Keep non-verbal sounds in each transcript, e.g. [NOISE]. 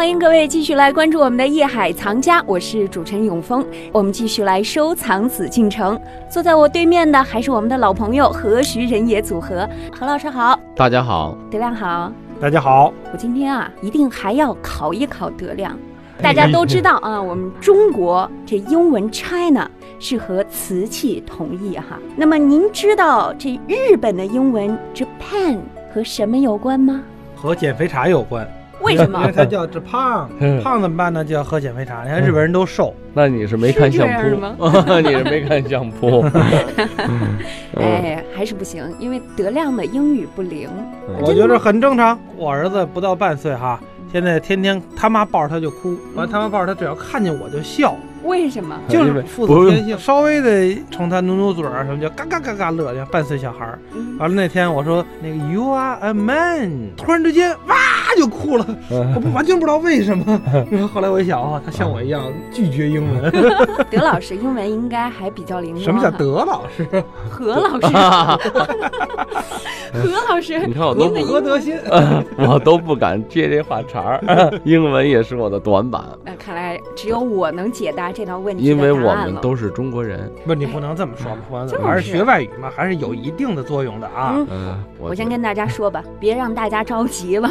欢迎各位继续来关注我们的夜海藏家，我是主持人永峰。我们继续来收藏紫禁城。坐在我对面的还是我们的老朋友何徐人也组合。何老师好，大家好，德亮好。大家好，我今天啊，一定还要考一考德亮。大家都知道啊，[LAUGHS] 我们中国这英文 China 是和瓷器同义哈。那么您知道这日本的英文 Japan 和什么有关吗？和减肥茶有关。为什么？因为他叫这胖，胖怎么办呢？就要喝减肥茶。你看日本人都瘦，那你是没看相扑吗？[LAUGHS] 你是没看相扑。[LAUGHS] 哎，还是不行，因为德亮的英语不灵。我觉得很正常。我儿子不到半岁哈，现在天天他妈抱着他就哭，完他妈抱着他，只要看见我就笑。为什么？就是父子天性，稍微的冲他努努嘴儿什么，叫嘎嘎嘎嘎乐，像半岁小孩儿。完了那天我说那个 You are a man，突然之间哇就哭了，我不完全不知道为什么。然后后来我一想啊，他像我一样拒绝英文。[LAUGHS] 德老师英文应该还比较灵光。什么叫德老师？何老师？[LAUGHS] 何老师？你看我都不何德心，[LAUGHS] 我都不敢接这话茬儿。英文也是我的短板。那看来只有我能解答。这道问题，因为我们都是中国人。不，你不能这么说嘛，还是学外语嘛，还是有一定的作用的啊。嗯，我先跟大家说吧，别让大家着急了。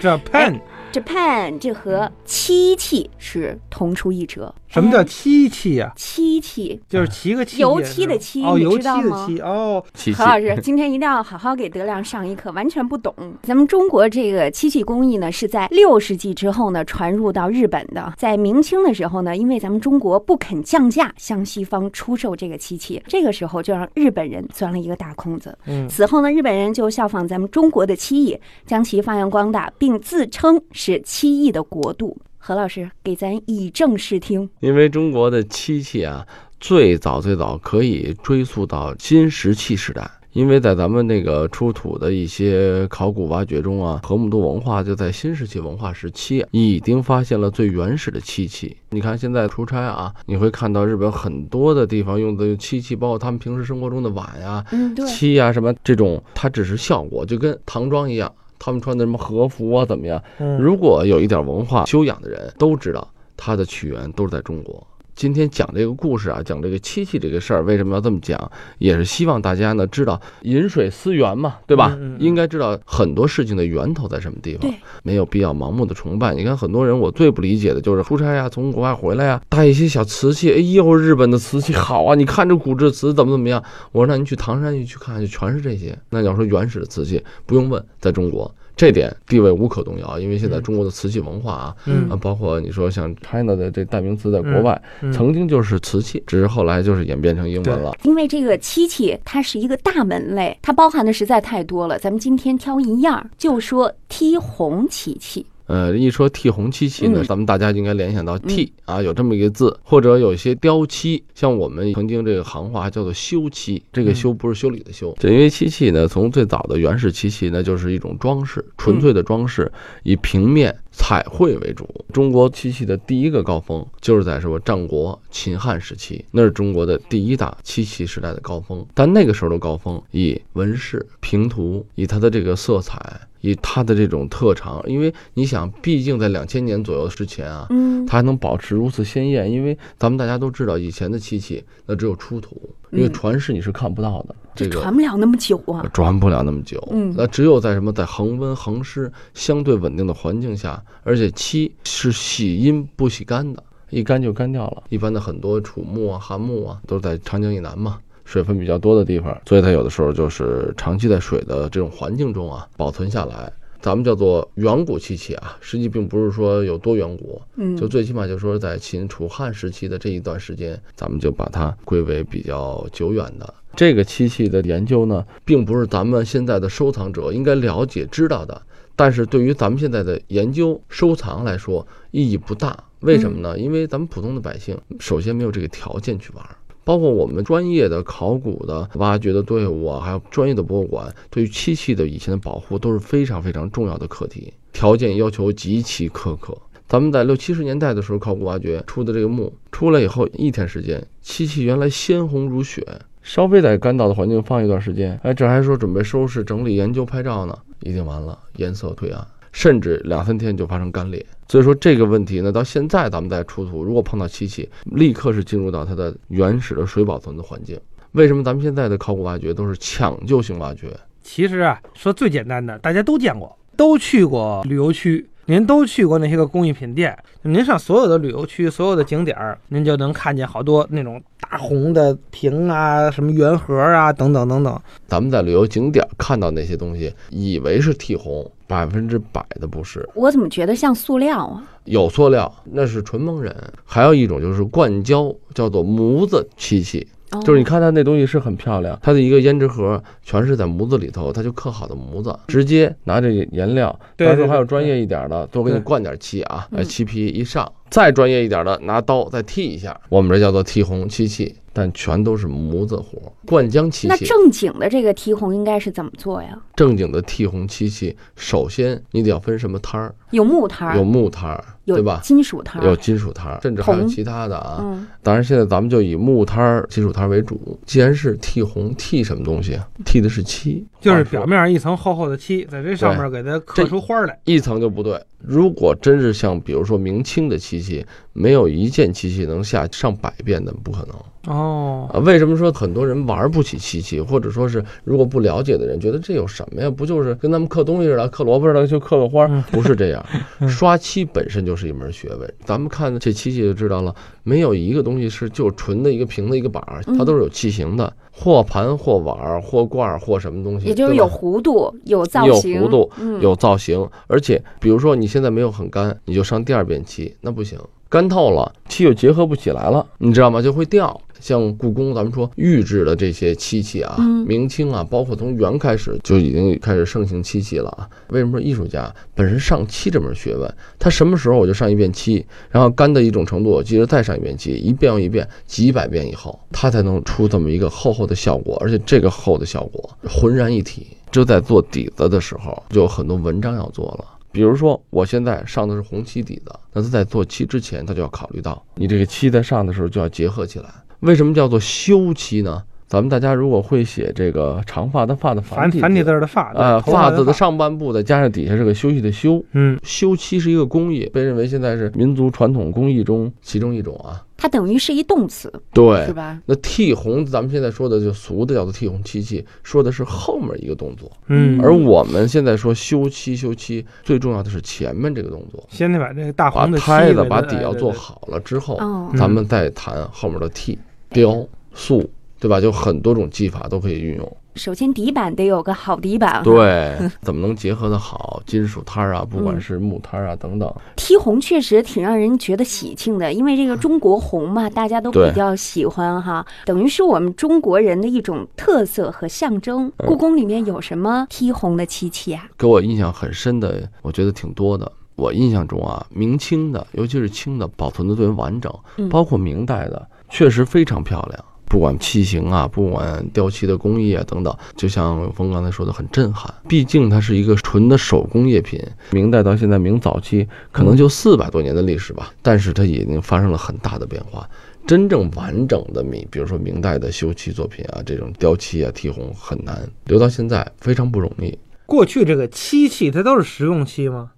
Japan。Japan 这和漆器是同出一辙。什么叫漆器呀？漆器就是漆个漆，油漆的漆，哦，油漆的漆哦。何老师今天一定要好好给德亮上一课，完全不懂。咱们中国这个漆器工艺呢，是在六世纪之后呢传入到日本的。在明清的时候呢，因为咱们中国不肯降价向西方出售这个漆器，这个时候就让日本人钻了一个大空子。嗯，此后呢，日本人就效仿咱们中国的漆艺，将其发扬光大，并自称是漆艺的国度。何老师给咱以正视听，因为中国的漆器啊，最早最早可以追溯到新石器时代。因为在咱们那个出土的一些考古挖掘中啊，河姆渡文化就在新石器文化时期已经发现了最原始的漆器。你看现在出差啊，你会看到日本很多的地方用的漆器，包括他们平时生活中的碗呀、漆呀什么这种，它只是效果，就跟唐装一样。他们穿的什么和服啊？怎么样？如果有一点文化修养的人都知道，它的起源都是在中国。今天讲这个故事啊，讲这个漆器这个事儿，为什么要这么讲？也是希望大家呢知道饮水思源嘛，对吧？应该知道很多事情的源头在什么地方，没有必要盲目的崇拜。你看很多人，我最不理解的就是出差呀，从国外回来呀，带一些小瓷器，哎呦，日本的瓷器好啊！你看这古制瓷怎么怎么样？我说那你去唐山去去看，就全是这些。那要说原始的瓷器，不用问，在中国。这点地位无可动摇，因为现在中国的瓷器文化啊，嗯，包括你说像 China 的这代名词，在国外曾经就是瓷器，只是后来就是演变成英文了。因为这个漆器它是一个大门类，它包含的实在太多了。咱们今天挑一样，就说剔红漆器。呃，一说剔红漆器呢，咱们大家应该联想到剔啊，有这么一个字，或者有一些雕漆，像我们曾经这个行话叫做修漆，这个修不是修理的修。这因为漆器呢，从最早的原始漆器呢，就是一种装饰，纯粹的装饰，以平面彩绘为主。中国漆器的第一个高峰，就是在什么战国、秦汉时期，那是中国的第一大漆器时代的高峰。但那个时候的高峰，以纹饰、平涂，以它的这个色彩。以它的这种特长，因为你想，毕竟在两千年左右之前啊，嗯，它还能保持如此鲜艳，因为咱们大家都知道，以前的漆器那只有出土，因为传世你是看不到的，这个传不了那么久啊，传不了那么久，嗯，那只有在什么在恒温恒湿相对稳定的环境下，而且漆是喜阴不喜干的，一干就干掉了。一般的很多楚墓啊、汉墓啊，都是在长江以南嘛。水分比较多的地方，所以它有的时候就是长期在水的这种环境中啊保存下来。咱们叫做远古漆器啊，实际并不是说有多远古，嗯，就最起码就是说在秦楚汉时期的这一段时间，咱们就把它归为比较久远的这个漆器的研究呢，并不是咱们现在的收藏者应该了解知道的。但是对于咱们现在的研究收藏来说，意义不大。为什么呢？因为咱们普通的百姓首先没有这个条件去玩。包括我们专业的考古的挖掘的队伍啊，还有专业的博物馆，对于漆器的以前的保护都是非常非常重要的课题，条件要求极其苛刻。咱们在六七十年代的时候，考古挖掘出的这个墓出来以后，一天时间，漆器原来鲜红如血，稍微在干燥的环境放一段时间，哎，这还说准备收拾整理研究拍照呢，已经完了，颜色褪暗，甚至两三天就发生干裂。所以说这个问题呢，到现在咱们在出土，如果碰到漆器，立刻是进入到它的原始的水保存的环境。为什么咱们现在的考古挖掘都是抢救性挖掘？其实啊，说最简单的，大家都见过，都去过旅游区，您都去过那些个工艺品店，您上所有的旅游区、所有的景点儿，您就能看见好多那种大红的瓶啊、什么圆盒啊等等等等。咱们在旅游景点看到那些东西，以为是剔红，百分之百的不是。我怎么觉得像塑料啊？有塑料，那是纯蒙人；还有一种就是灌胶，叫做模子漆器。哦就是你看它那东西是很漂亮，它的一个胭脂盒全是在模子里头，它就刻好的模子，直接拿着颜料，到时对对对还有专业一点的，多给你灌点漆啊，漆皮一上，再专业一点的拿刀再剃一下，我们这叫做剃红漆器，但全都是模子活，灌浆漆器。那正经的这个剃红应该是怎么做呀？正经的剃红漆器，首先你得要分什么摊儿，有木摊儿，有木摊儿，对吧？金属摊儿，有金属摊儿，甚至还有其他的啊。嗯，当然，现在咱们就以木摊儿、金属摊儿为主。既然是剃红，剃什么东西啊？剃的是漆，就是表面一层厚厚的漆，在这上面给它刻出花来。一层就不对。如果真是像比如说明清的漆器，没有一件漆器能下上百遍的，不可能哦，啊。为什么说很多人玩不起漆器，或者说是如果不了解的人觉得这有什么呀？不就是跟咱们刻东西似的，刻萝卜似的就刻个花嗯？不是这样，嗯 [LAUGHS] 刷漆本身就是一门学问。咱们看这漆器就知道了，没有一个东西是就纯的一个平的一个板儿，它都是有器型的，或盘或碗儿或罐儿或什么东西，也就是有弧度，有造型有型，弧度嗯，有造型，而且比如说你现在没有很干，你就上第二遍漆，那不行，干透了，漆又结合不起来了，你知道吗？就会掉。像故宫，咱们说玉制的这些漆器啊，嗯明清啊，包括从元开始就已经开始盛行漆器了啊。为什么说艺术家本身上漆这门学问，他什么时候我就上一遍漆，然后干的一种程度，我接着再上一遍漆，一遍又一遍，几百遍以后，他才能出这么一个厚厚的效果，而且这个厚的效果浑然一体。就在做底子的时候，就有很多文章要做了。比如说，我现在上的是红漆底子，那他在做漆之前，他就要考虑到你这个漆在上的时候就要结合起来。为什么叫做修漆呢？咱们大家如果会写这个长发的发的繁繁体体字的发，啊，发发字的，上半部再加上底下是个休息的休，嗯，修漆是一个工艺，被认为现在是民族传统工艺中其中一种啊。它等于是一动词，对。是，吧？那剃红，咱们现在说的就俗的叫做剃红漆器，说的是后面一个动作。嗯，而我们现在说修漆，修漆最重要的是前面这个动作，先得把这个大把红的漆拍子把底要做好了之后，咱们再谈后面的剃、雕、塑，对吧？就很多种技法都可以运用。首先底板得有个好底板，，对，怎么能结合的好？金属摊儿啊，不管嗯是木摊儿啊等等，剔红确实挺让人觉得喜庆的，因为这个中国红嘛，[LAUGHS] 大家都比较喜欢哈，等于是我们中国人的一种特色和象征。嗯故宫里面有什么剔红的漆器啊？给我印象很深的，我觉得挺多的。我印象中啊，明清的，尤其是清的，保存的最为完整，嗯包括明代的，确实非常漂亮。不管器型啊，不管雕漆的工艺啊等等，就像永峰刚才说的，很震撼。毕竟它是一个纯的手工业品，明代到现在明早期可能就四百多年的历史吧，但是它已经发生了很大的变化。真正完整的明，比如说明代的修漆作品啊，这种雕漆啊、剔红很难，留到现在非常不容易。过去这个漆器它都是实用漆吗？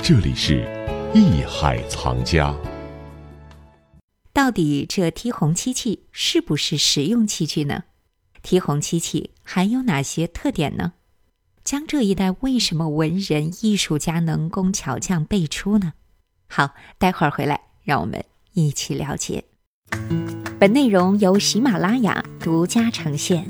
这里是艺海藏家。到底这剔红漆器是不是实用器具呢？剔红漆器还有哪些特点呢？江浙一带为什么文人艺术家能工巧匠辈出呢？好，待会儿回来让我们一起了解。本内容由喜马拉雅独家呈现。